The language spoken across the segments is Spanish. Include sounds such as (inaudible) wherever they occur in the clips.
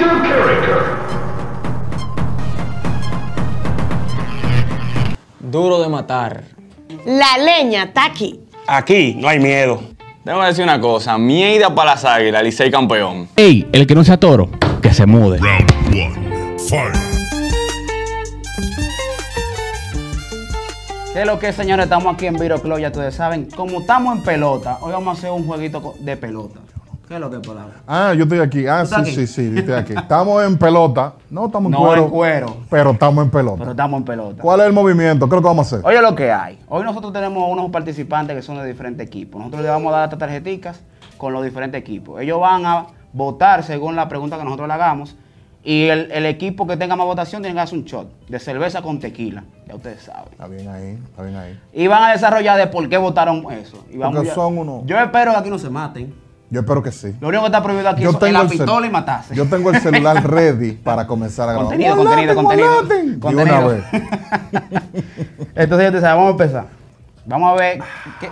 your character. Duro de matar. La leña está aquí. Aquí no hay miedo. Déjame decir una cosa. Mieida para las águilas, Licey campeón. Ey, el que no sea toro, que se mude. Round one. Fight. ¿Qué es lo que es, señores? Estamos aquí en Viro Club, ya ustedes saben. Como estamos en pelota, hoy vamos a hacer un jueguito de pelota. ¿Qué es lo que es palabra? Ah, yo estoy aquí. Ah, ¿Tú estás sí, aquí? sí, sí, yo estoy aquí. Estamos en pelota. No estamos en No cuero. en cuero. Pero estamos en pelota. Pero estamos en pelota. ¿Cuál es el movimiento? ¿Qué es lo que vamos a hacer? Oye lo que hay. Hoy nosotros tenemos unos participantes que son de diferentes equipos. Nosotros les vamos a dar estas tarjeticas con los diferentes equipos. Ellos van a votar según la pregunta que nosotros le hagamos. Y el, el equipo que tenga más votación tiene que hacer un shot de cerveza con tequila. Ya ustedes saben. Está bien ahí, está bien ahí. Y van a desarrollar de por qué votaron eso. Y vamos Porque son unos- Yo espero que aquí no se maten. Yo espero que sí. Lo único que está prohibido aquí Yo es la pistola y matarse. Yo tengo el celular (laughs) ready para comenzar a grabar. Contenido, ¡Molaten, contenido, molaten! contenido. De una Contenido. vez. (laughs) Entonces, ya te sabes, vamos a empezar. Vamos a ver,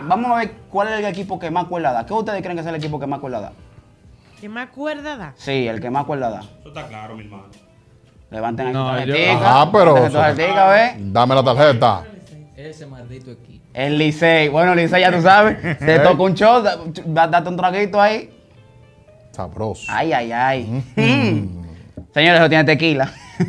vamos a ver cuál es el equipo que más cuerda da. ¿Qué ustedes creen que es el equipo que más cuerda da? ¿Qué me acuerda da? Sí, el que más cuerda da. Eso está claro, mi hermano. Levanten aquí No, yo- tarjetica. Ajá, pero. levanten tu tarjetica, ve. Dame la tarjeta. Ese maldito equipo. El Licey. Bueno, Licey, ya tú sabes. (laughs) Te toca un shot, da- date un traguito ahí. Sabroso. Ay, ay, ay. Mm. (laughs) Señores, eso tiene tequila. (laughs)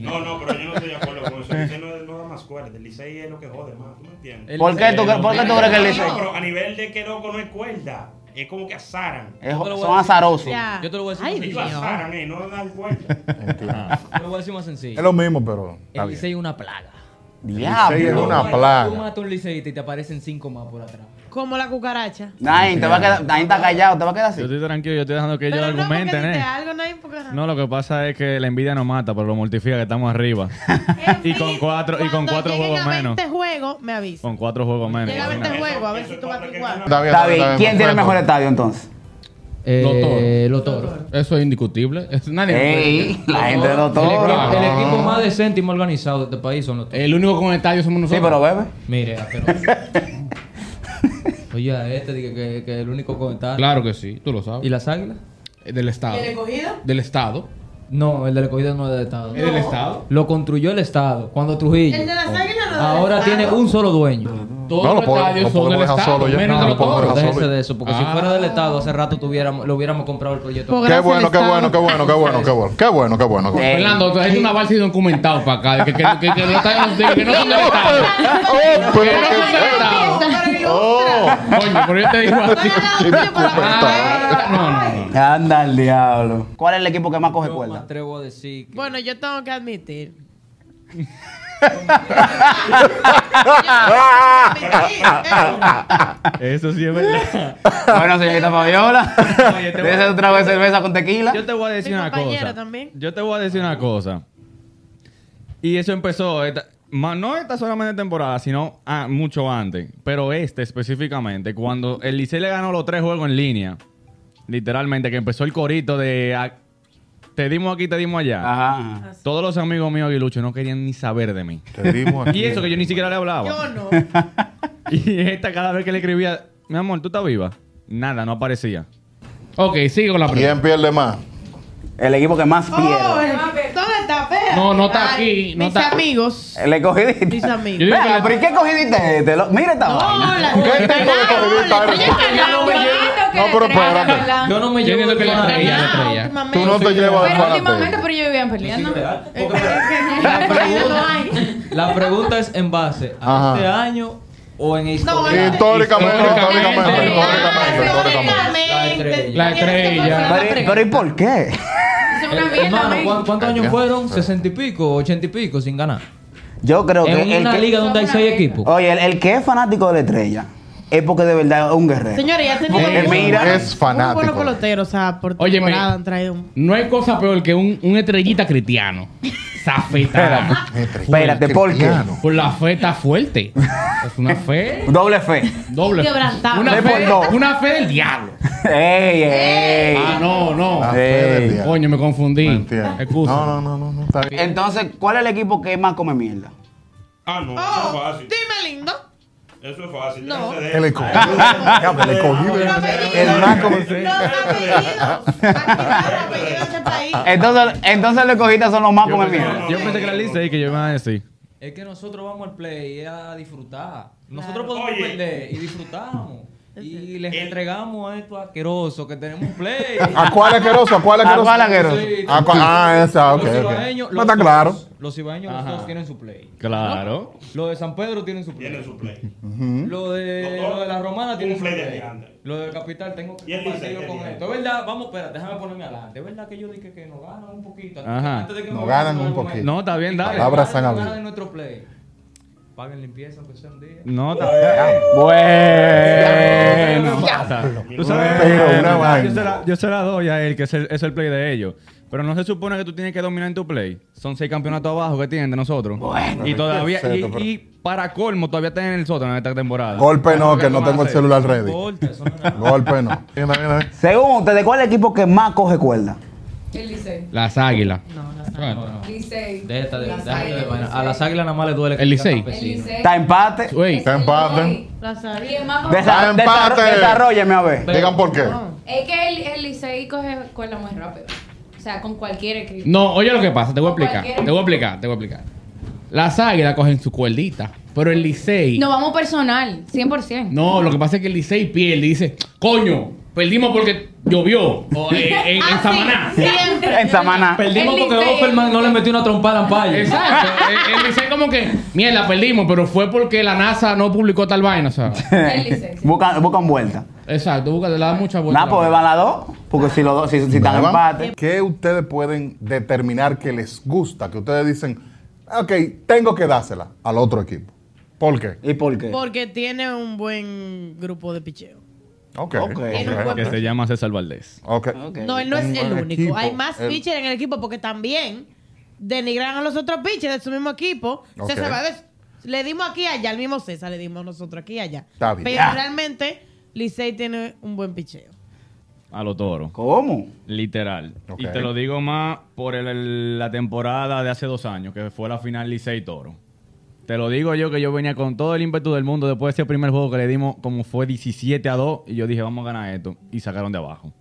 No, no, pero yo no estoy de acuerdo con eso. El Licey no, no da más cuerda. El Licey es lo que jode más. ¿Tú me entiendes? ¿Por qué, tú, por qué tú crees que el No, Licey? no, pero a nivel de que loco no es cuerda. Es como que azaran. Es- te son azarosos. Ya. Yo te lo voy a decir Ay, Ellos Dios. azaran, eh, no dan cuerda. Yo lo voy a decir más sencillo. Es lo mismo, pero. El. Licey es una plaga. Diablo. Licey es una Tú plaga. matas un liceísta y te aparecen cinco más por atrás. Como la cucaracha. Nain, te va a quedar, Nain está callado, te va a quedar así. Yo estoy tranquilo, yo estoy dejando que ellos no argumenten, dijiste ¿eh? algo, no hay porque No, lo que pasa es que la envidia no mata, pero lo mortifica que estamos arriba. (laughs) Y con cuatro- y con cuatro juegos a menos. 20 juegos, me avisa. Con cuatro juegos menos. Llega a 20 imagínate. juegos, a ver si tú vas a que igual. Está bien. ¿Quién tiene el mejor estadio entonces? Eh, los toros. Eso es indiscutible. Es- nadie- Ey, la gente de El, doctor. equipo- el equipo más decente y más organizado de este país son los. El único con estadio somos Sí, nosotros. pero bebe. Mire, pero... (laughs) Oye, a este dije que, que el único comentario. Claro que sí, tú lo sabes. ¿Y las águilas? Del Estado. ¿El escogido? Del Estado. No, el del escogido no es del Estado. ¿Es del Estado? Lo construyó el Estado cuando Trujillo. El de las águilas no es del Ahora Estado. tiene un solo dueño. Todos No, lo los estadios lo son del Estado. solo ya. Menos No, de lo los toros. solo. de eso, porque si Ah. fuera del Estado, hace rato tuviéramos, lo hubiéramos comprado el proyecto. Por Qué bueno, qué bueno, qué bueno, qué bueno, qué bueno. Qué bueno, qué bueno. qué bueno. Eh, Fernando, tú una balsa y documentado para acá. Que, que, que, que estadios de- que no son del Estado. Oh, pero Que no son del Estado. Oh, Coño, pero yo te digo a ti. Ah, No, no, no. Anda al diablo. ¿Cuál es el equipo que más coge cuerda? atrevo a decir que... Bueno, yo tengo que admitir. (laughs) Eso sí es verdad. Bueno, señorita Fabiola. Dese un trago de cerveza con tequila. Yo te voy a decir Mi una cosa. también. Yo te voy a decir una cosa. Y eso empezó, esta- no esta solamente temporada, sino ah, mucho antes. Pero este específicamente, cuando el Licey le ganó los tres juegos en línea, literalmente, que empezó el corito de ah, te dimos aquí, te dimos allá. Ajá. ajá. Todos los amigos míos aguiluchos no querían ni saber de mí. Te dimos (laughs) aquí. Y eso que yo ni siquiera le hablaba. Yo no. (laughs) Y esta cada vez que le escribía, mi amor, ¿tú estás viva? Nada, no aparecía. Ok, sigo con la ¿Quién pierde más? El equipo que más Oh, pierde. el- ¿Dónde está? Espera. No, no está Ay, aquí, no mis está- amigos. El escogidista. Mis amigos. Yo digo que Venga, le- pero ¿y qué cogidiste este? Lo- Mira esta No, vaina. ¿Qué tipo de eres tú? No, pero espérate. Yo no me Yo llevo estrella. últimamente. Tú no te llevas de Pero últimamente, fanatismo. pero yo vivían peleando. (laughs) La pregunta, es en base a este año o en historia. Históricamente, Históricamente. históricamente. La estrella. La estrella. Pero, ¿y por qué? Eh, hermano, men. ¿cuán- ¿cuántos años fueron? ¿60 y pico? ¿80 y pico sin ganar? Yo creo que En el una que, liga donde hay seis equipos. Oye, el, el que es fanático de la estrella es porque de verdad es un guerrero. Señores, ya tenemos Porque mira, es fanático. Muy buenos peloteros, o sea, por Óyeme. temporada han traído un... No hay cosa peor que un, un estrellita cristiano. (laughs) Zafeta. Espérate, (laughs) ¿por qué? Por la fe está fuerte. Es una fe. Doble fe. Doble. Una Fe fe, por dos. una fe del diablo. ¡Ey, ey! Ah, no, no. La fe del Ey. diablo. Coño, me confundí. No entiendo. Excusa. No, no, no, no, no, está bien. Entonces, ¿cuál es el equipo que más come mierda? Ah, no, eso Oh, es fácil. dime lindo. Eso es fácil. No. El escogido. El escogido. El más como el ahí. Entonces, entonces los escogistas son los más come pensé, mierda. yo pensé que era Licey que yo iba a decir. Es que nosotros vamos al play y a disfrutar. Nosotros podemos perder y disfrutamos. Y les entregamos a estos asquerosos que tenemos un play. ¿A cuál asqueroso? ¿A cuál ¿A asqueroso? cuál asqueroso? Sí, ¿A cuál? Ah, esa, ok, los ok. ibaeños, No los está dos- claro. Los ibaeños los dos tienen su play. Claro. Los de San Pedro tienen su play. Tienen su play. Lo de, Los dos, lo de la romana un tiene su play de play. del capital tengo que compartirlo con esto. Es verdad, vamos, espérate, déjame ponerme adelante. Es verdad que yo dije que nos ganan un poquito. Ajá. Antes de que Nos ganan un poquito. No, está bien, dale. Habido. en nuestro play. Paguen limpieza aunque sea un día. No, está bien. Bueno. Tú sabes, Pero una yo vaina. se la- yo se la doy a él, que es el, es el play de ellos. Pero no se supone que tú tienes que dominar en tu play. Son seis campeonatos abajo que tienen de nosotros. y todavía, y, Cierto, pero- y para colmo, todavía tienen el sótano en esta temporada. Golpe no, que ¿Qué no tengo el celular ready. Eso no. Golpe no. Según ustedes, ¿cuál es el equipo que más coge cuerda? El Licey. Las águilas. No, la No, no. Licey. Déjate de, déjate de vaina. A las águilas nada más le duele El Licey. El campesino. Licey. Está empate. Güey, Está empate. La sabía. ¿Quién más Desa- Está empate. desa- Desarrolleme a ver. Digan por qué. Es que el, el Licey coge cuerda muy rápido. O sea, con cualquier equipo. No, oye lo que pasa, te voy a explicar. Te voy a explicar, te voy a explicar. Las águilas cogen su cuerdita, pero el Licey. No vamos personal, 100%. No, lo que pasa es que el Licey pierde y dice, coño, perdimos porque llovió. O eh, (laughs) en, en Ah, Samaná. siempre. En Samaná. Perdimos El porque Licey- Offerman no le metió una trompada a Lampayo. Exacto. el, el Licey como que, mierda, perdimos, pero fue porque la NASA no publicó tal vaina, o sea. (laughs) El Licey. sí. Buscan, buscan vuelta. Exacto, busca, le da mucha vuelta. Nada, pues van las dos. Porque si los dos, si, si están Beban. empate. ¿Qué ustedes pueden determinar que les gusta? Que ustedes dicen, ok, tengo que dársela al otro equipo. ¿Por qué? ¿Y por qué? Porque tiene un buen grupo de picheo. Ok. Ok. Tiene un buen que se llama César Valdés. No, él no es el único. equipo, Hay más el- pitchers en el equipo porque también denigran a los otros pitchers de su mismo equipo. César Valdés, le dimos aquí allá, al mismo César le dimos nosotros aquí allá. Está bien. Pero realmente, Licey tiene un buen picheo. A los toros. ¿Cómo? Literal. Ok. Y te lo digo más por el- el- la temporada de hace dos años, que fue la final Licey Toro. Te lo digo yo que yo venía con todo el ímpetu del mundo después de ese primer juego que le dimos, como fue 17 a 2, y yo dije, vamos a ganar esto. Y sacaron de abajo.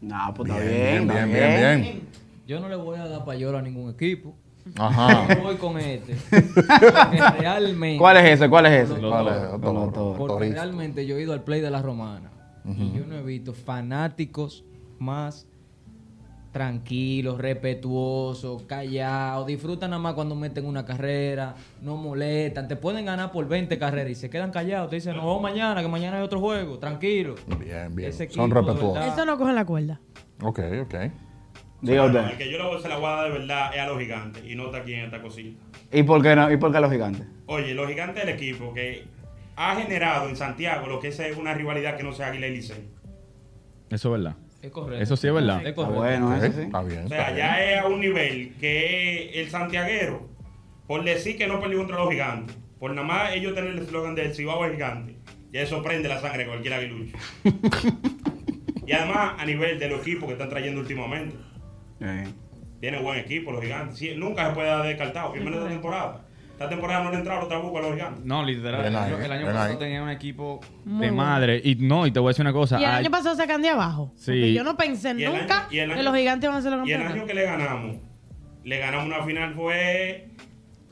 No, pues está Bien, bien. bien, está bien, bien, bien. Yo no le voy a dar payola a ningún equipo. Ajá. Yo voy con este. Porque (laughs) realmente. ¿Cuál es ese? ¿Cuál es ese? Otro. Porque realmente yo he ido al play de la romana. Y yo no he visto fanáticos más tranquilos, respetuosos, callados. Disfrutan nada más cuando meten una carrera. No molestan. Te pueden ganar por 20 carreras y se quedan callados. Te dicen, vemos mañana, que mañana hay otro juego. Tranquilo. Bien, bien. Ese Son respetuosos. Eso no coge la cuerda. Ok, ok. Usted. el que yo le- se la a dar de verdad es a los gigantes y no está aquí en esta cosita. ¿Y por qué no? ¿Y por qué los gigantes? Oye, los gigantes del equipo que ha generado en Santiago lo que es una rivalidad que no sea Águila y Licey. Eso es verdad. Es correcto. Eso sí es verdad. Es Está correcto. bueno, eso sí. Está bien. O sea, bien. ya es a un nivel que el santiaguero, por decir que no perdió contra los gigantes, por nada más ellos tener el eslogan del Cibao es gigante, ya eso prende la sangre de cualquier aguilucho. (laughs) y además, a nivel de los equipos que están trayendo últimamente, Eh. tiene buen equipo los gigantes. Sí, nunca se puede dar descartado, primero esta temporada. Esta temporada no le entraron otra vez a los gigantes. No, literal. El año- el año bien pasado tenía un equipo Muy de bueno. madre. Y no, y te voy a decir una cosa. Y el ay- año pasado sacan de abajo. Sí. Porque yo no pensé Y el nunca año- y el año- que los gigantes van a ser los Y el campeones. año que le ganamos, le ganamos una final fue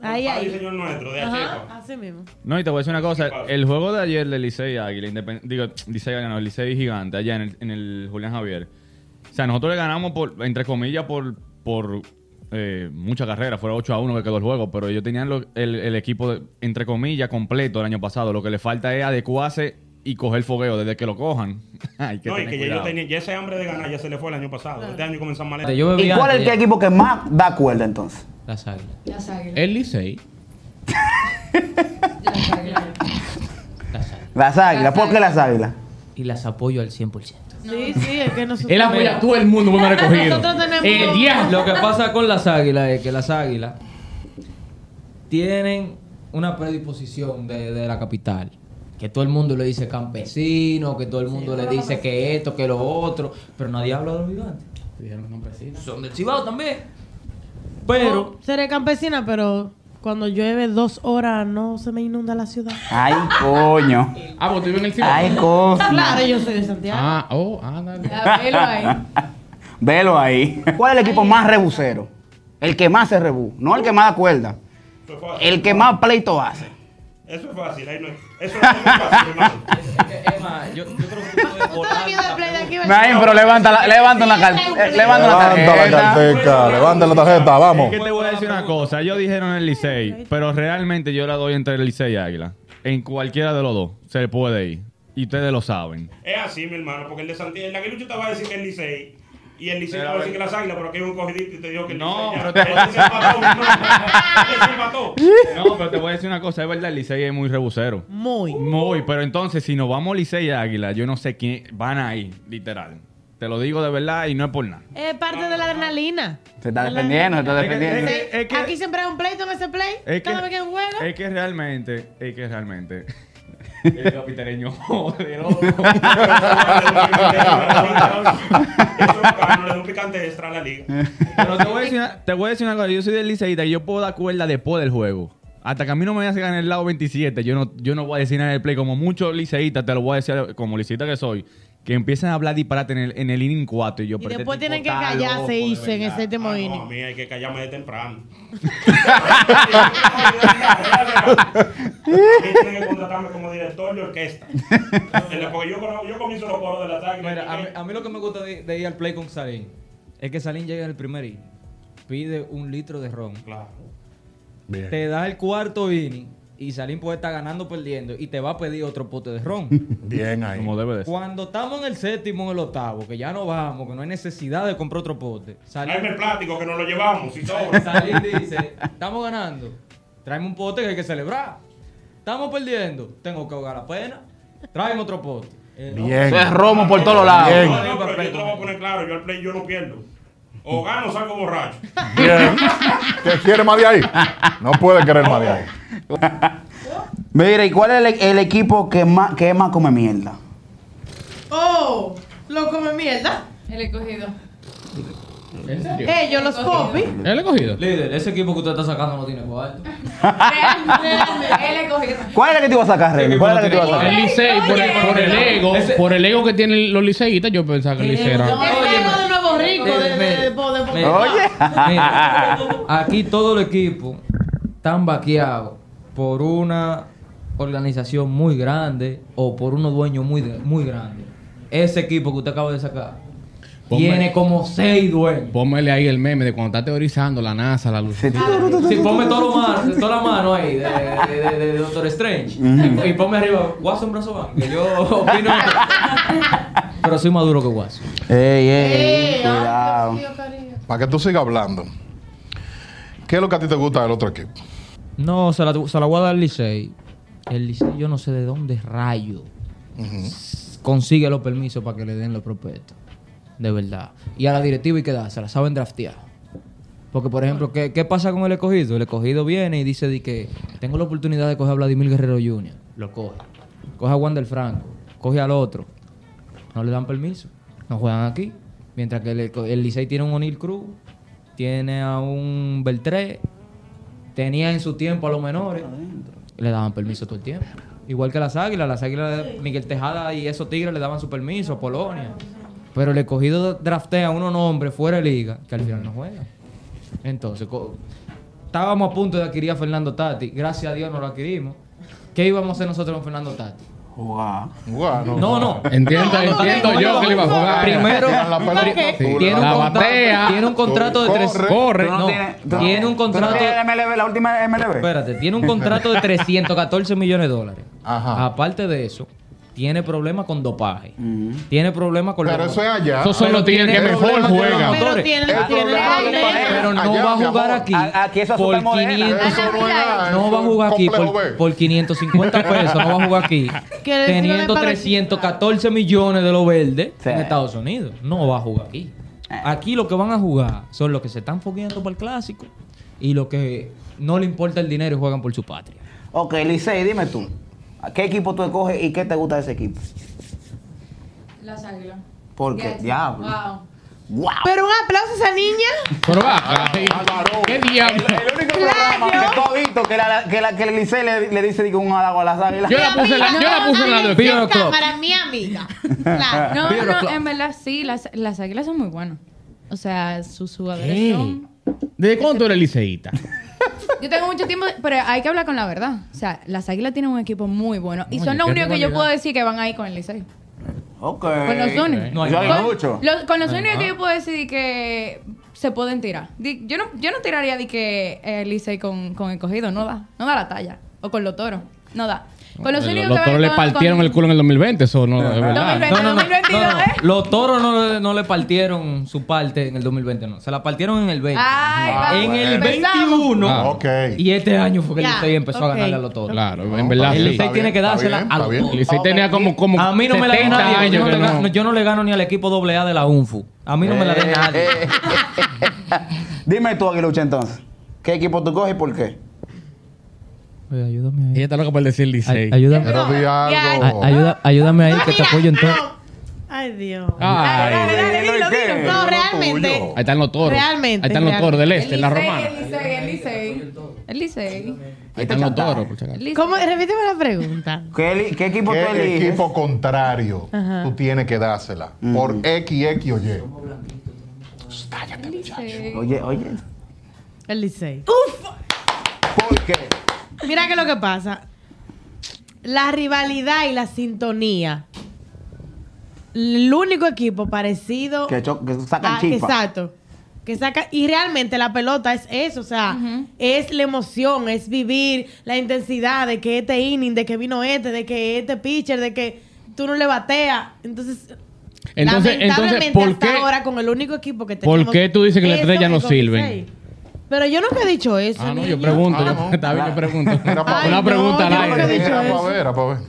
Ahí, ahí. y señor nuestro, de Ajá, Achepa. así mismo. No, y te voy a decir una cosa. Pasa. El juego de ayer de Licey Águila, independ- digo, Licey Águila, no, Licey Gigante, allá en el, en el Julián Javier. O sea, nosotros le ganamos, por, entre comillas, por, por eh, mucha carrera. Fuera 8 a 1 que quedó el juego. Pero ellos tenían lo- el, el equipo, de- entre comillas, completo el año pasado. Lo que le falta es adecuarse y coger fogueo desde que lo cojan. (laughs) Hay que no, y que ya, cuidado. ellos tenían, ya ese hambre de ganar ya se le fue el año pasado. Este año comenzó mal. ¿Y cuál es el ya. equipo que más da cuerda entonces? Las águilas. Las águilas. El Licey. Las águilas. Las águilas. Las águilas. ¿Por qué las águilas? Y las apoyo al 100%. Sí, sí, es que nosotros. Él apoya a todo el mundo, muy recogido. Nosotros tenemos- El diablo. Lo que pasa con las águilas es que las águilas tienen una predisposición de, de la capital. Que todo el mundo le dice campesino, que todo el mundo le dice que esto, que lo otro. Pero nadie habla de los gigantes. Son del Cibao también. Pero Seré campesina, pero Cuando llueve dos horas no se me inunda la ciudad. Ay, coño. Ah, pues tú vives en el Cibao. Ay, cosa. Claro, yo soy de Santiago. Ah, oh, ándale. Ya, velo ahí. (laughs) Velo ahí. ¿Cuál es el equipo más rebusero? El que más se rebú. No el que más da cuerda. Eso es fácil. El que más pleito hace. Eso es fácil. Ahí no es. Eso no es muy fácil, (laughs) hermano. Emma, yo, yo creo que tú puedes volar la Naim, pero levanta la, levanta la, car- eh, levanta la Levanta la tarjeta. cartera, levanta la tarjeta, vamos. Es que te voy a decir una cosa. Ellos dijeron el Licey, pero realmente yo la doy entre el Licey y Águila. En cualquiera de los dos se puede ir. Y ustedes lo saben. Es así, mi hermano, porque el de Santiago, el aguilucho te va a decir que es Licey. Y el Licey te va a decir a que las águilas, pero aquí hay un cogidito y te dijo que el No, Licey. ya. pero te- se empató, se empató. No, pero te voy a decir una cosa. Es verdad, el Licey es muy rebusero. Muy. Muy, pero entonces si nos vamos Licey y Águila, yo no sé quién van ahí, literal. Te lo digo de verdad y no es por nada. Es parte de la adrenalina. Se está defendiendo, se está Es que- defendiendo. es que- es que- Aquí siempre hay un pleito en ese play. Es que, Cada vez que juega. es que realmente, es que realmente. (laughs) El capitaleño jode, loco. (laughs) Eso es un picante extra a la liga. Pero te voy, a decir una, te voy a decir una cosa, yo soy del liceísta y yo puedo dar cuerda después del juego. Hasta que a mí no me hace ganar el lado 27, yo no, yo no voy a decir nada en el play. Como muchos liceístas, te lo voy a decir como liceísta que soy, que empiezan a hablar disparate en el, en el inning 4 y yo Y pero este después tipo tienen que callarse irse en el séptimo Ah, no, a inning. mí hay que callarme de temprano. (laughs) Mí tienen que contratarme como director de orquesta. Porque yo, comienzo los coros de las águilas. Mira, a mí, a mí lo que me gusta de, de ir al play con Salín es que Salín llega en el primer inning, pide un litro de ron, Claro. Bien. te da el cuarto inning y Salín puede estar ganando o perdiendo y te va a pedir otro pote de ron. (laughs) Bien ahí. Como debe de ser. Cuando estamos en el séptimo, en el octavo, que ya no vamos, que no hay necesidad de comprar otro pote, Tráeme el plástico que nos lo llevamos. Si sobra. Salín dice, estamos ganando, tráeme un pote que hay que celebrar. Estamos perdiendo, tengo que ahogar la pena, tráeme otro pote. Eh, no. Bien. Eso es romo por todos lados. Bien. No, no, pero yo te lo voy a poner claro. Yo al play yo no pierdo. O gano o salgo borracho. Bien. (laughs) ¿Qué quiere más de ahí? No puede querer más de ahí. Mira, ¿y cuál es el, el equipo que más, que más come mierda? Oh, lo come mierda. El escogido. ¿En serio? Ellos, los popis. ¿Él he cogido? Líder, ese equipo que usted está sacando no tiene cuarto. El escogido. ¿Cuál es el que te iba a sacar, Remy? ¿Cuál es el que te iba a sacar? El Licey, por el, por el ego, Ese- por el ego que tienen los liceístas, yo pensaba que el Licey era... Rico de, de, de, de, de- Mira, Oye. mira, aquí todo el equipo están vaqueados por una organización muy grande o por unos dueños muy, muy grandes. Ese equipo que usted acaba de sacar Ponme- tiene como seis dueños. Póngale ahí el meme de cuando está teorizando la NASA, la luz. Sí. Ponme todo lo mano, toda la mano ahí de, de, de- de Doctor Strange. y, y ponme arriba Watson Brazoban, que yo opino. pero soy más duro que Watson. Ey, ey, Eh, cuidado. Para que tú sigas hablando. ¿Qué es lo que a ti te gusta del otro equipo? No, se la, se la voy a dar al Licey. El Licey, yo no sé de dónde rayo consigue los permisos para que le den los prospectos. De verdad. Y a la directiva hay que dársela, saben draftear. Porque, por ejemplo, ¿qué, qué pasa con el escogido? El escogido viene y dice de que tengo la oportunidad de coger a Vladimir Guerrero Jr. Lo coge. Coge a Wander Franco. Coge al otro. No le dan permiso. No juegan aquí. Mientras que el, el Licey tiene un O'Neill Cruz. Tiene a un Beltré. Tenía en su tiempo a los menores. Le daban permiso todo el tiempo. Igual que las águilas. Las águilas, Miguel Tejada y esos tigres le daban su permiso. Polonia. Pero el escogido draftea a unos nombres fuera de liga que al final no juegan. Entonces, estábamos a punto de adquirir a Fernando Tati. Gracias a Dios no lo adquirimos. ¿Qué íbamos a hacer nosotros con Fernando Tati? Jugar. Bueno, No, no. Entiendo, entiendo yo que le iba a jugar. Primero, Sí. tiene un, La contrato, batea. tiene un contrato de Corre. tres. Corre. No tiene un ¿Tú no contrato. tienes MLB, la última MLB? Espérate, tiene un contrato de 314 millones de dólares. Ajá. Aparte de eso, tiene problemas con dopaje. Tiene problemas con Pero la- eso es allá. Esos son los tigres que tiene mejor motores. Pero tiene, El tiene no Allá, va a jugar amor. aquí A- aquí eso es por supermodelo. 500. Eso no eso va a jugar aquí por, por 550 (laughs) pesos, no va a jugar aquí. (laughs) Teniendo sirve para- 314 millones de los verdes Sí. en Estados Unidos. No va a jugar aquí. Aquí lo que van a jugar son los que se están fogueando para el clásico y los que no le importa el dinero y juegan por su patria. Ok, Licey, dime tú. ¿A ¿Qué equipo tú escoges y qué te gusta de ese equipo? Las águilas. ¿Por qué? Yes. Diablo. Wow. Pero un aplauso a esa niña. Pero va, ¿qué diablo? El único programa que tú has visto que, la, que, la, que el Licey le, le dice digo, un halago a las águilas. Yo la puse en la, yo la puse en la de Club. cámara, mi amiga. Claro. (laughs) No, no, en verdad sí, las, las águilas son muy buenas. O sea, sus jugadores son... ¿Desde cuándo eres liceísta? (laughs) Yo tengo mucho tiempo, pero hay que hablar con la verdad. O sea, las águilas tienen un equipo muy bueno. Y Oye, son los únicos que yo puedo decir que van ahí con el Licey. Ok. Con los únicos. No hay mucho. Los- con los únicos que yo puedo decir que se pueden tirar. Di- Yo no, yo no tiraría de que el Licey con, con el cogido, no da. No da la talla. O con los toros. No da. Con los Los, únicos los que toros le partieron con- el culo en el 2020, eso no es verdad. 2020. No, no, no, 2022, no, no. ¿eh? (laughs) Los toros no, le- no le partieron su parte en el 2020, no. Se la partieron en el 20. Ay, Ah, en el empezamos. 21. Ah. Ok. Y este año fue que el Licey empezó a ganarle a los toros. Claro, en verdad El. Licey tiene que dársela bien, a los. El Licey tenía como, como A mí no me la 70 nadie. Yo no, le no- gano, yo no le gano ni al equipo AA de la UNFU. A mí no me la den nadie. (laughs) Dime tú, Aguilucha, entonces. ¿Qué equipo tú coges y por qué? Oye, ayúdame ahí. Ella está loca por decir Licey. Ay- ayúdame, Pero di algo. ayuda- ayúdame ahí que te apoyo en todo. Ay, Dios. Ay, Dale, dale, dilo, dilo, ¿y qué? dilo. No, realmente. tuyo. Ahí están los toros. Realmente, Ahí están los toros del este, en la romana. El Licey, el Licey. El Licey. Ahí están los toros, por si acaso. El Licey. ¿Cómo? Repíteme la pregunta. (laughs) ¿Qué, li- qué equipo tú ¿Qué eliges? equipo contrario Ajá. tú tienes que dársela? Por X, X o Y. El Licey. Oye, oye. El Licey. ¿Por qué? Mira que lo que pasa. La rivalidad y la sintonía. El único equipo parecido. Que, que sacan Ah, chispa. Exacto. Que saca, y realmente la pelota es eso, o sea, es la emoción, es vivir la intensidad de que este inning, de que vino este, de que este pitcher, de que tú no le bateas. Entonces, Entonces, entonces lamentablemente ¿por hasta qué? ahora con el único equipo que ¿Por tenemos. qué tú dices que las estrellas no sirven? Pero yo nunca he dicho eso. Ah, no, yo pregunto. Ah, yo- no. Está bien, yo pregunto. Era pa' Ay, Una no, pregunta al nunca he aire. dicho Era eso. para ver, era para ver.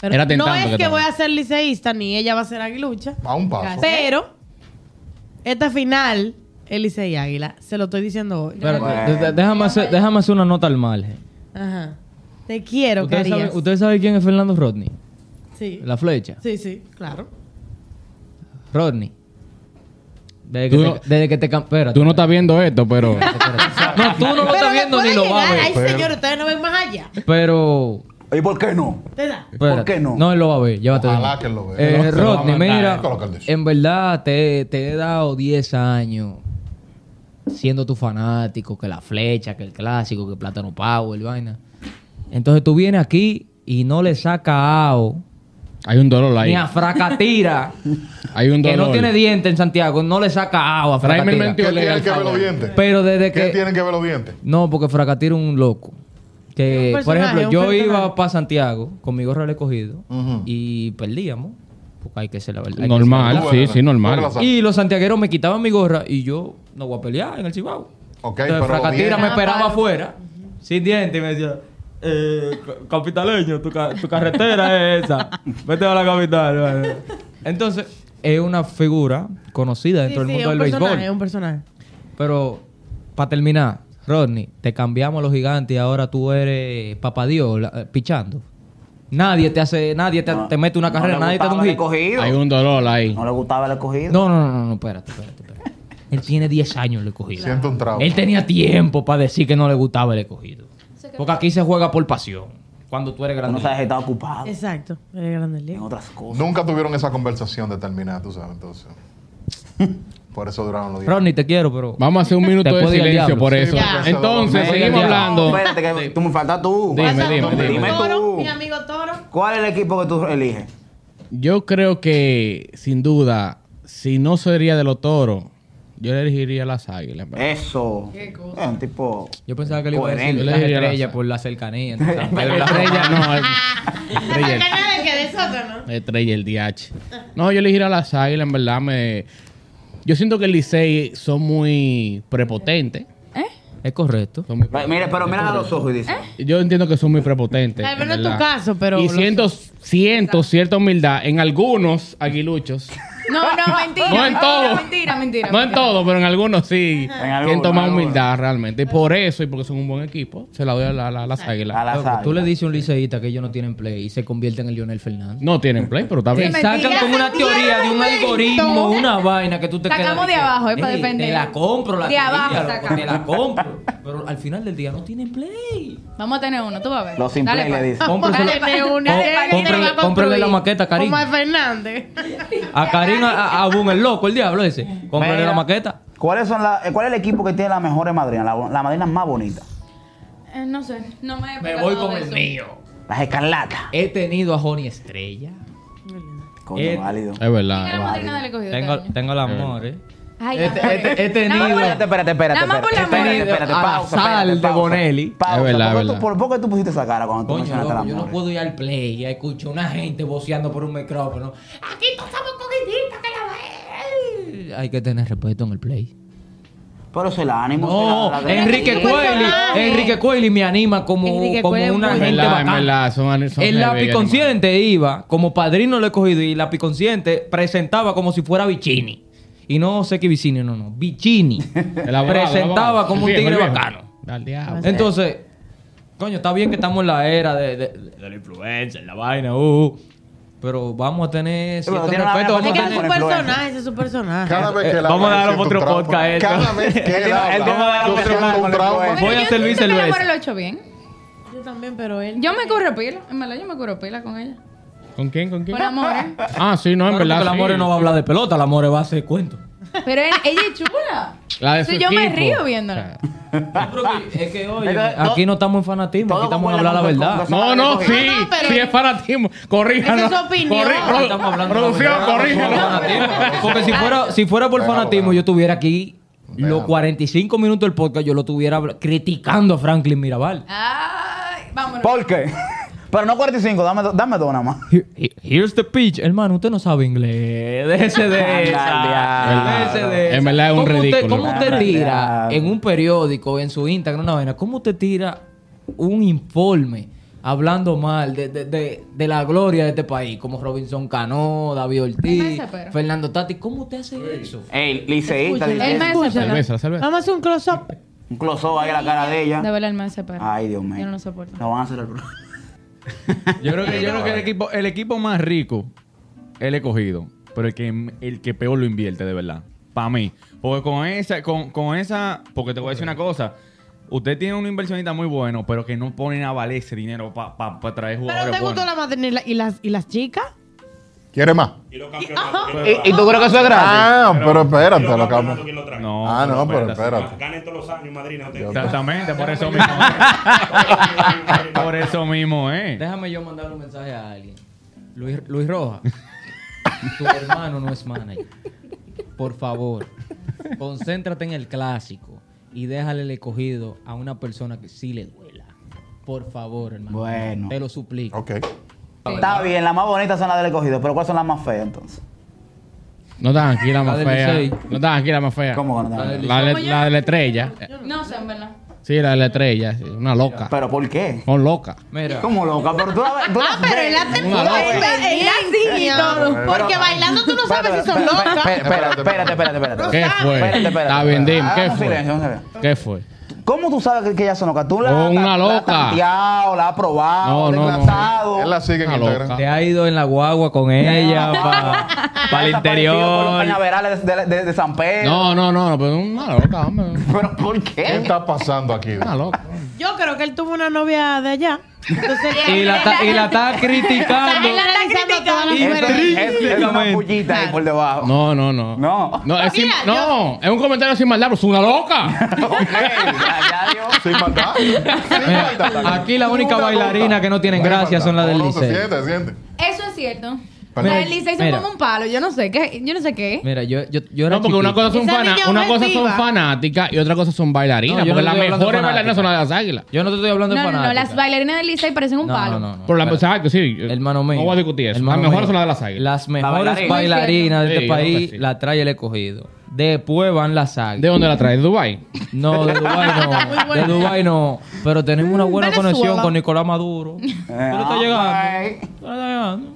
Pero Era no tentando es que voy a ser liceísta ni ella va a ser aguilucha. A un paso. Pero esta final, el Licey Águila, se lo estoy diciendo hoy. Espérate, Bueno. déjame, hacer, déjame hacer una nota al margen. Ajá. Te quiero, ¿Ustedes querías. saben, ¿Ustedes saben quién es Fernando Rodney? Sí. La flecha. Sí, sí, claro. Rodney. Desde que, Tú te, desde que te cam- espérate, Tú no estás viendo esto, pero. (laughs) No, tú no lo Pero estás viendo ni lo vas a ver. Ay, pero- señor, ustedes no ven más allá. Pero. ¿Y por qué no? Espérate. qué no? No, él lo va a ver. Llévate Ojalá que él lo vea. Eh, Rodney, mira, el en verdad te, te he dado 10 años siendo tu fanático, que la flecha, que el clásico, que Plátano Power, vaina. Entonces tú vienes aquí y no le sacas a AO, Hay un dolor ahí. ni a Fracatira, (laughs) Hay un que no tiene diente en Santiago, no le saca a AO a Tráeme el. ¿Qué tienen que ver los dientes? Pero desde ¿Qué que... tienen que ver los dientes? No, porque Fracatira es un loco. Que, Un por ejemplo, yo personaje. iba para Santiago con mi gorra al escogido Ujú. y perdíamos. Porque hay que ser la verdad. Normal, sí, sí, normal. Y los santiagueros me quitaban mi gorra y yo no voy a pelear en el Cibao. Ok, Entonces, pero Fracatira bien. me esperaba Ah, afuera, sin dientes, y me decía, eh, ca- capitaleño, tu, ca- tu carretera es esa. Vete a la capital. vale". Entonces, es una figura conocida dentro sí, del es mundo un del personaje, es béisbol. un personaje. Pero, para terminar, Rodney, te cambiamos los gigantes y ahora tú eres papá Dios la- eh, pichando. Nadie te hace, nadie te, No, te mete una carrera, nadie te da gustaba un el hit. Hay un dolor ahí. No le gustaba el escogido. No, no, no, no, espérate, espérate, espérate. Él tiene 10 años el escogido. Siento un trauma. Él tenía tiempo para decir que no le gustaba el escogido. Porque aquí se juega por pasión. Cuando tú eres grande. sabe que está ocupado Exacto. El grande en otras cosas. Nunca tuvieron esa conversación determinada, tú sabes, entonces. (laughs) Por eso duraron los dientes. Rodney, te quiero, pero. Vamos a hacer un minuto de silencio por eso. Entonces, seguimos No, hablando. No, espérate, que tú me falta tú. Dime, dime, dime. Toro, tú. Mi amigo Toro. ¿Cuál es el equipo que tú eliges? Yo creo que, sin duda, si no sería de los toros, yo elegiría las águilas. ¿verdad? Eso. Qué cosa. Es un tipo. Yo pensaba que le iba a decir Coherente. las le estrellas las- por la cercanía. Pero pero la (laughs) la estrella no, es- (laughs) La estrella, cercanía de que de Soto, ¿no? la estrella, el DH. No, yo elegiría las águilas, en verdad. me Yo siento que el Licey son muy prepotentes. Es correcto. Mire, pero mira a los ojos y dice. Yo entiendo que son muy prepotentes. Tal vez en tu caso, pero Y siento, siento cierta humildad en algunos aguiluchos (laughs) No, no, mentira. No en mentira, todo. Mentira, mentira. No en mentira. todo, pero en algunos sí. en algunos. humildad realmente. Y por eso, y porque son un buen equipo, se la doy a, la- la- las A águilas. las Loco, tú le águilas. dices a un liceísta que ellos no tienen play y se convierte en el Lionel Fernández. No tienen play, pero está bien. sacan como una teoría de un algoritmo, una vaina que tú te Sacamos quedas de abajo, eh, para "Ey, defender". Te la compro, la De teoría, abajo loco, te la compro. Pero al final del día no tienen play. Vamos a tener uno, tú vas a ver. Los sin Dale, play pa. le dicen. Tiene una- Dale, ¿quién pa. te lo va a cómprale- cómprale la maqueta, Karim. Como a Fernández. A Karim, a, a- a Boom, el loco, el diablo ese. Cómprale Mira. la maqueta. ¿Cuáles son la, eh, ¿Cuál es el equipo que tiene las mejores madrinas? La, la madrina más bonita. Eh, no sé, no me he Me voy de con el eso. mío. Las escarlatas. He tenido a Joni Estrella. Coño, Eh, válido. Es ¿Quién verdad. es la madrina del escogido? Tengo, tengo el amor, eh. Ay, Este- amor. este- este Nada más nido. por la- Espérate, espérate, espérate. Nada más por la espérate, espérate, espérate, A la pausa, sal espérate, de pausa. Bonelli. Pausa, Es verdad, ¿por, es qué tú, verdad. por, por qué tú pusiste esa cara cuando tú Coño, mencionaste loco, el yo amor? no puedo ir al play y escucho una gente voceando por un micrófono. Aquí pasamos cogiditas que la ve. Hay que tener respeto en el play. Pero es el ánimo. No, es la- la- Enrique Enrique Cueli, personaje. Enrique Cueli me anima como, Enrique como Cueli es una gente verdad, en bacana. verdad, son, son El heavy lápiz animales. consciente iba como padrino lo he cogido y lápiz consciente presentaba como si fuera Vicini. Y no sé qué Vicini, no, no. Vicini. (laughs) Presentaba como un tigre bacano. Entonces, coño, está bien que estamos en la era de, de, de la influencia, la vaina, uh, pero vamos a tener cierto tiene una respeto. vaina Vamos Es a que es tener... influencia. personaje, ese es su personaje. Cada vez Eh, que él vamos a habla, darle siento otro un trauma. podcast a esto. Cada vez que (laughs) él Él habla, tiene una yo siento un con trauma. influencia. Voy a yo servir siento que el cerveza. amor lo ha hecho bien. Yo también, pero él. Yo me corro pila. En verdad, yo me corro pila con ella. ¿Con quién? ¿Con quién? Con amor, ¿eh? Ah, sí, no, en Claro, verdad. porque la sí. More no va a hablar de pelota, la More va a hacer cuento. Pero él- ella es chula. La de su Sí, yo me equipo. río viéndola. es que, oye, aquí no estamos en fanatismo, todo aquí estamos en hablar la verdad. con- No, no, sí, No, no, pero- sí es fanatismo. Corríjanos. Esa es su opinión. Corrí- produ- Estamos hablando de la producción, verdad, corríjanos. por fanatismo. Porque si fuera, si fuera por fanatismo, yo estuviera aquí los 45 minutos del podcast, yo lo estuviera habla- criticando a Franklin Mirabal. Ay, vámonos. ¿Por qué? Pero no 45, dame, do- dame dos nada más. Here- here- Here's the pitch. Hermano, usted no sabe inglés. (laughs) Déjese de esa. Déjese de En verdad es un ¿Cómo usted- ridículo. ¿Cómo usted tira en un periódico, en su Instagram, una vaina? ¿Cómo usted tira un informe hablando mal de, de, de, de la gloria de este país? Como Robinson Cano, David Ortiz. Fernando Tati. ¿Cómo usted hace eso? Ey, liceísta, Él me escuchen. Cerveza, la cerveza. Vamos a hacer un close-up. Un close-up ahí a la cara de ella. De verdad, él me desespera. Ay, Dios mío. Yo no lo soporto. No van a hacer el programa. (laughs) Yo creo que, yo creo que el, equipo, el equipo más rico, el escogido, pero el que, el que peor lo invierte, de verdad. Para mí. Porque con esa, con, con esa, porque te voy a decir una cosa. Usted tiene un inversionista muy bueno, pero que no ponen a valer ese dinero para traer Pero jugadores te gustó la y, la- y las, y las chicas. ¿Quiere más? Y los campeonatos. ¿quién ¿Y, tú crees que eso es gratis? Ah, pero ¿Y los espérate, lo campeonatos quién trae? No, Ah, no, pero espérate. Ganen todos los años, madrina. no te- Exactamente, por eso mismo. por eso mismo, eh. Déjame yo mandarle un mensaje a alguien. Luis, Luis Roja, tu hermano no es manager. Por favor, concéntrate en el clásico y déjale el escogido a una persona que sí le duela. Por favor, hermano. Bueno. Te lo suplico. Ok. Está bien, las más bonitas son las del escogido, pero ¿cuáles son las más feas entonces? No están aquí la La más del fea. Licey. No están aquí la más fea. ¿Cómo que no? La del La de la, de la estrella. No sé, en verdad. Sí, la de la estrella. sí, Una loca. ¿Pero por qué? Son locas. Mira, ¿Cómo loca? Pero tú la tú la Ah, pero ves. él hace Una loca. Él así y todo. Porque bailando tú no sabes si son locas. Espérate, espérate, espérate, espérate. ¿Qué fue? Espérate, espérate. Está bien, dim. Hagamos ¿Qué fue? silencio, vamos a ver. ¿Qué fue? ¿Cómo tú sabes que, ella son locas? ¿Tú la, Oh, una la- la has loca. tanteado, la has probado, No? Él la sigue en Una Instagram. loca. te ha ido en la guagua con ella (laughs) para el Desaparecido por los interior. cañaverales de, de- de San Pedro. No, no, no, no, pero una loca, hombre. (laughs) ¿Pero por ¿Qué qué? está pasando aquí? Una loca. Yo creo que él tuvo una novia de allá. Entonces, Y la, ta- y la está (laughs) criticando. Él la está criticando Y. Es, una pullita ahí por debajo. No, no, no. No. No, es, sin- Mira, no, es un comentario sin maldad, pero es una loca. (laughs) Ok, ya, ya, Dios. Sin maldad. Sin Mira, maldad. aquí la única Una bailarina loca. que no tienen gracia son las del Licey. siente, siente. Eso es cierto. La del Licey se Mira. come un palo. Yo no sé qué. Yo no sé qué. Mira, yo, yo, yo era No, porque una chiquito. cosa son Esa fana- niña una no es cosa son viva. fanáticas y otra cosa son bailarinas. No, porque no las estoy hablando de mejores bailarinas son las de las águilas. Yo no te estoy hablando de No, no, no. Las bailarinas del Licey parecen un No, palo. no, no, no. Pero la, Espera. ¿sabes que sí? Hermano mío. No voy a discutir eso. Las mejores mío. son las de las águilas. Las mejores bailarina. bailarinas de Sí, este yo creo país sí. la trae el escogido. Después van las águilas. ¿De dónde la traes? ¿De Dubai? No, de Dubái no. (laughs) De Dubái no. Pero tenemos una buena Venezuela. conexión con Nicolás Maduro. Pero (laughs) está ah, llegando. Pero está llegando.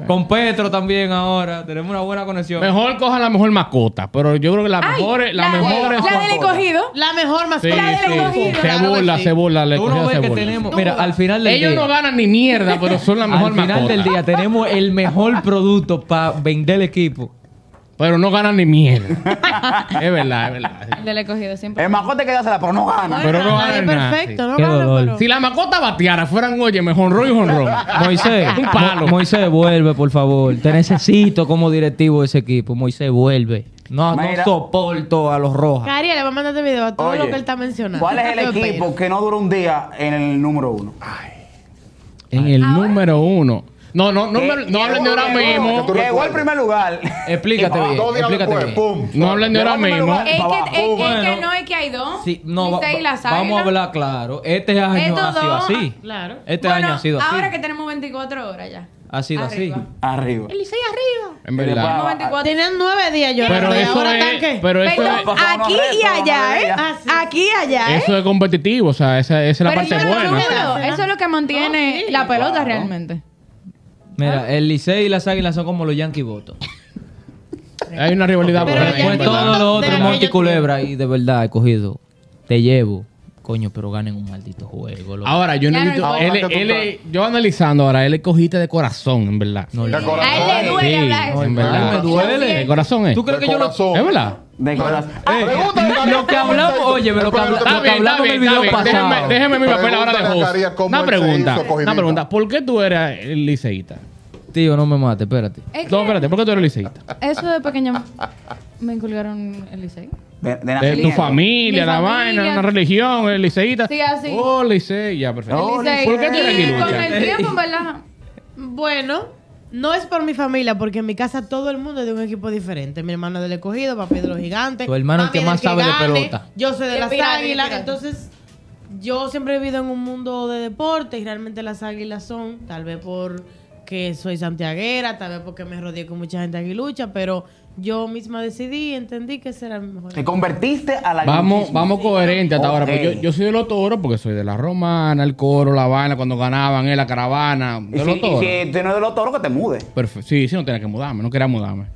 La. Con Petro también ahora. Tenemos una buena conexión. Mejor cojan la mejor mascota, pero yo creo que las Ay, mejores, las la, mejores la son- del escogido. La mejor Sí, mascota. La del sí. Se burla, sí. se burla, le Tú no ves que burla. tenemos. Mira, al final del Ellos día. no ganan ni mierda, pero son la mejor al final mascota. del día tenemos el mejor producto para vender el equipo. Pero no ganan ni mierda. es verdad, es verdad. El del escogido siempre. El mascote que dásela, pero no gana. Pero no Nadie ganan nada, perfecto, sí. no Qué gana, dolor. pero- Si la mascota bateara, fueran, oye, mejor ron y jonrón. Moisés, Un palo. Mo- Moisés, vuelve, por favor. Te necesito como directivo de ese equipo. Moisés, vuelve. No, no soporto a los rojas. Cari, le va a mandar este video a todo Oye, lo que él está mencionando. ¿Cuál es el Qué pena. equipo que no dura un día en el número uno? En el número uno. No, no, no, me- no hablen de ahora Llegó- mismo. Llegó al primer lugar. Explícate bien. Dos días Explícate después, bien. pum. No hablen de ahora mismo. Es que, abajo. es, es Bueno. que no es que hay dos. Sí, no, vamos a hablar claro. Este año Estos ha sido dos, así. Claro. Este Bueno, año ha sido así. Ahora que tenemos 24 horas ya. Ha sido Arriba. así. Arriba. El Licey arriba. En verdad. Tenemos 24. Tenían nueve días yo. Pero eso ahora están es. qué? Pero eso Perdón, es. Pasaron aquí y allá, ¿eh? Ah, sí. Aquí y allá, ¿eh? Eso es competitivo, o sea, esa, esa es la Pero parte buena. Eso es lo que mantiene No, sí, la pelota claro. realmente. Mira, el Licey y las Águilas son como los Yankee votos. (laughs) Hay una rivalidad por ahí. Pues todo lo otro Culebra y de verdad he cogido. Te llevo. Coño, pero ganen un maldito juego. loco. Ahora, yo no he Ya no visto. Él, él, él- yo analizando ahora, él es cogiste de corazón, en verdad. No, De le- A él le corazón. duele Sí, hablar en eso. verdad. Me duele. De corazón es. ¿Tú crees De que yo lo.? corazón. ¿Es verdad? De corazón. Eh, lo que hablamos, oye, lo que, habla- lo que hablamos en el video bien, está bien. pasado. Déjeme, déjeme mi papel ahora de Pregúntale a host. Carías cómo Una él se pregunta, hizo una pregunta. ¿Por qué tú eres el liceísta? Tío, no me mate, espérate. Es No, que espérate, ¿por qué tú eres liceísta? eso de pequeño me inculcaron el Licey. De, de De tu familia, Mi la familia. vaina, una religión, el liceísta. Sí, así. Oh, licey, ya, perfecto. Oh. ¿Por qué tú eres Y con el tiempo, en verdad. Bueno, no es por mi familia, porque en mi casa todo el mundo es de un equipo diferente. Mi hermano es del escogido, papi de los gigantes. Tu hermano es el que más sabe de pelota. Yo soy de las águilas. Entonces, yo siempre he vivido en un mundo de deporte y realmente las águilas son, tal vez por que soy santiaguera, tal vez porque me rodeé con mucha gente aguilucha, pero yo misma decidí y entendí que ese era mi mejor. Te convertiste a la Vamos, vamos coherentes hasta ahora. Yo, yo soy de los toros porque soy de la romana, el coro, la vaina, cuando ganaban, eh, la caravana. Y De si, los y toros. si tú no eres de los toros, que te mude. Perfecto. Sí, sí, no tenía que mudarme, no quería mudarme.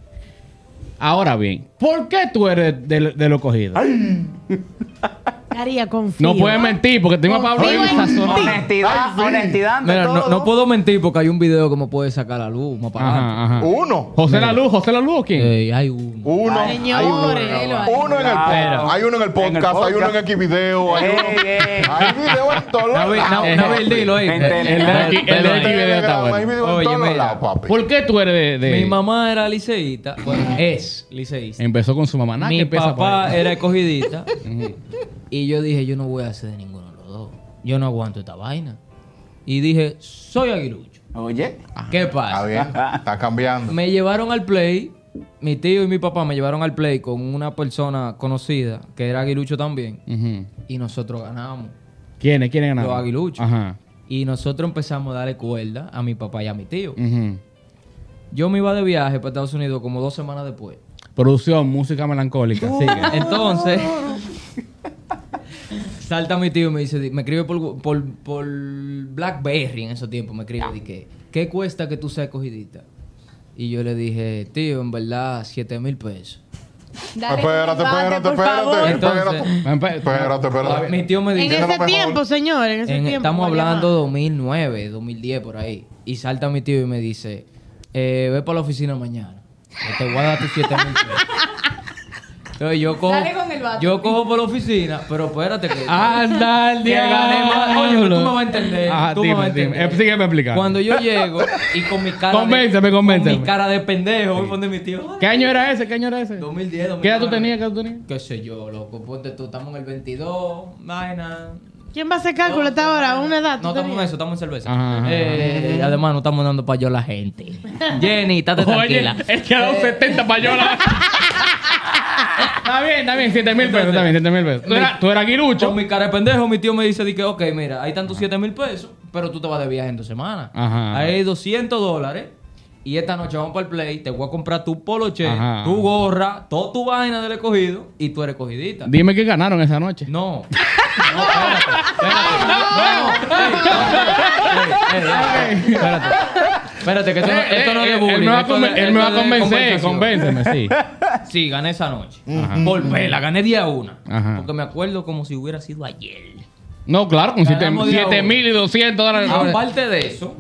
Ahora bien, ¿por qué tú eres de, de los cogidos? (laughs) Haría confío. No puedes mentir porque tengo a Pablo ahí. Honestidad, honestidad ante Mira, no, todo. no puedo mentir porque hay un video que me puede sacar a la luz más para adelante. Ajá, ajá. Uno. José La Luz, José La Luz, ¿o quién? Ey, hay uno. Uno. Señores. Uno en el podcast. Hay uno en el podcast, hay uno en Xvideo, hay uno. Ey, ey. Hay video en todos Nabil, lados. na- Nabil, dilo ahí. El de- El de aquí- el de Velo ahí. aquí video está Hay bueno. video en Oye, todos mira. lados, papi. ¿Por qué tú eres de...? de- Mi mamá era liceísta. Bueno, es liceísta. Empezó con su mamá. Nada, que Mi empieza por papá ahí. era escogidista. Y yo dije, yo no voy a hacer de ninguno de los dos. Yo no aguanto esta vaina. Y dije, soy aguilucho. Oye. ¿Qué Está pasa? bien, está cambiando. Me llevaron al play. Mi tío y mi papá me llevaron al play con una persona conocida que era aguilucho también. Y nosotros ganamos. ¿Quiénes? ¿Quiénes ganaron? Los aguiluchos. Ajá. Y nosotros empezamos a darle cuerda a mi papá y a mi tío. Ujú. Yo me iba de viaje para Estados Unidos como dos semanas después. Producción, música melancólica. Sigue. (laughs) Entonces, (laughs) salta mi tío y me dice, me escribe por, por, por Blackberry en esos tiempos, me escribe, di que, ¿qué cuesta que tú seas cogidita? Y yo le dije, tío, en verdad, 7 mil pesos. Dale, Espérate, espérate, espérate. Entonces- Espérate, espérate, espérate. Mi tío me En dice, Dígalo ese tiempo, señor, en ese en- tiempo. estamos ¿cuál hablando llamada? 2009, 2010, por ahí. Y salta mi tío y me dice, eh, ve para la oficina mañana. Te voy a dar tus 7 mil pesos. Entonces yo cojo, Dale con el bate. yo cojo por la oficina, pero espérate que... Anda el Que más. Oye, tú me vas a entender. Ajá, tú me dime, vas a dime. entender. Eh, sígueme explicando. Cuando yo llego y con mi cara Convénceme, de, convénceme. Con mi cara de pendejo, voy a poner mi tío. ¿Qué año era ese? ¿Qué año era ese? 2010, 2009. ¿Qué edad tú tenías? ¿Qué edad tú tenías? Qué sé yo, loco. Ponte tú, estamos en el 22, vaina. ¿Quién va a hacer cálculo a esta hora? ¿Una edad? No ¿Tú estamos en tenías? eso, estamos en cerveza. Ajá, ajá, Eh, Además, no estamos dando yo a la gente. Jenny, estate Oye, tranquila. es que ha dado 70 payolas. Está bien, está bien, 7 mil pesos, está bien, 7 mil pesos. Tú eras, tú eras aguilucho. Con mi cara de pendejo, mi tío me dice que, ok, mira, ahí están tus 7 mil pesos, pero tú te vas de viaje en dos semanas. Ajá. Hay 200 dólares Y esta noche vamos para el play, te voy a comprar tu poloche, Ajá. tu gorra, toda tu vaina del escogido y tú eres escogidita. Dime que ganaron esa noche. No. No, espérate, espérate. (laughs) No, no. Ey, ey, ey, Espérate. Espérate, que esto no, esto no es de Eh, bullying. Él me va a conven- él me va a convencer, convénceme, sí. (laughs) Sí, gané esa noche. Por pela, gané día una. Ajá. Porque me acuerdo como si hubiera sido ayer. No, claro, con Ganamos de a 7 uno. mil y 200 dólares. Aparte de eso,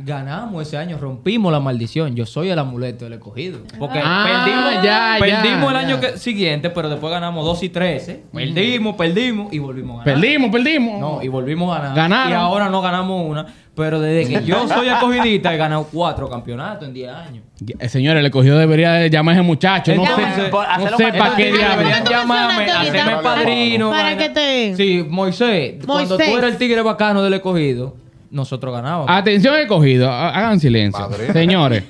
ganamos ese año, rompimos la maldición. Yo soy el amuleto del escogido. Porque Ah, perdimos, ya, ya, perdimos el ya. año que- siguiente, pero después ganamos 2 y 13. Perdimos, perdimos y volvimos a ganar. Perdimos, perdimos. No, y volvimos a ganar. Ganaron. Y ahora no ganamos una. Pero desde que yo soy (laughs) escogidita he ganado cuatro campeonatos en 10 años. Eh, Señor, el escogido debería de llamar a ese muchacho. No sé, por- no hacerlo sé para- qué. Deberían ¿Cómo llamarme, hacerme padrino. Para que te- Sí, Moisés, cuando tú eras el tigre bacano del escogido, nosotros ganábamos. Atención, escogido. ha- Hagan silencio. Padre. Señores,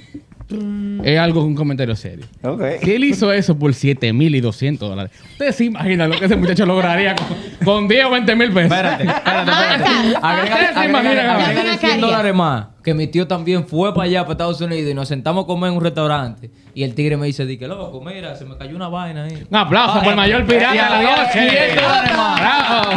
es algo, un comentario serio. Ok. Si él hizo eso por 7 mil y 200 dólares, ustedes se imaginan lo que ese muchacho lograría con, con 10 o 20 mil pesos. Espérate, espérate, espérate. (laughs) ¿Ustedes se imaginan? agrégale, agrégale Ven acá, 100 Ariel. dólares más. Que mi tío también fue para allá, para Estados Unidos, y nos sentamos a comer en un restaurante. Y el tigre me dice, di que loco, mira, se me cayó una vaina ahí. Un aplauso por el mayor pirata de la noche. 100 dólares más. Bravo.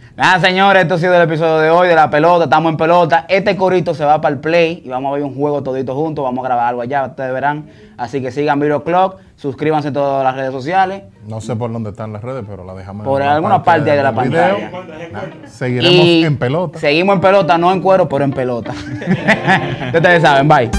(laughs) (laughs) Nada, señores, esto ha sido el episodio de hoy de la pelota. Estamos en pelota. Este corito se va para el play y vamos a ver un juego todito juntos. Vamos a grabar algo allá, ustedes verán. Así que sigan Viro Clock, suscríbanse en todas las redes sociales. No sé por dónde están las redes, pero la dejamos en Por alguna parte de la video. pantalla. Seguiremos Y en pelota. Seguimos en pelota, no en cuero, pero en pelota. (laughs) Ustedes saben, bye.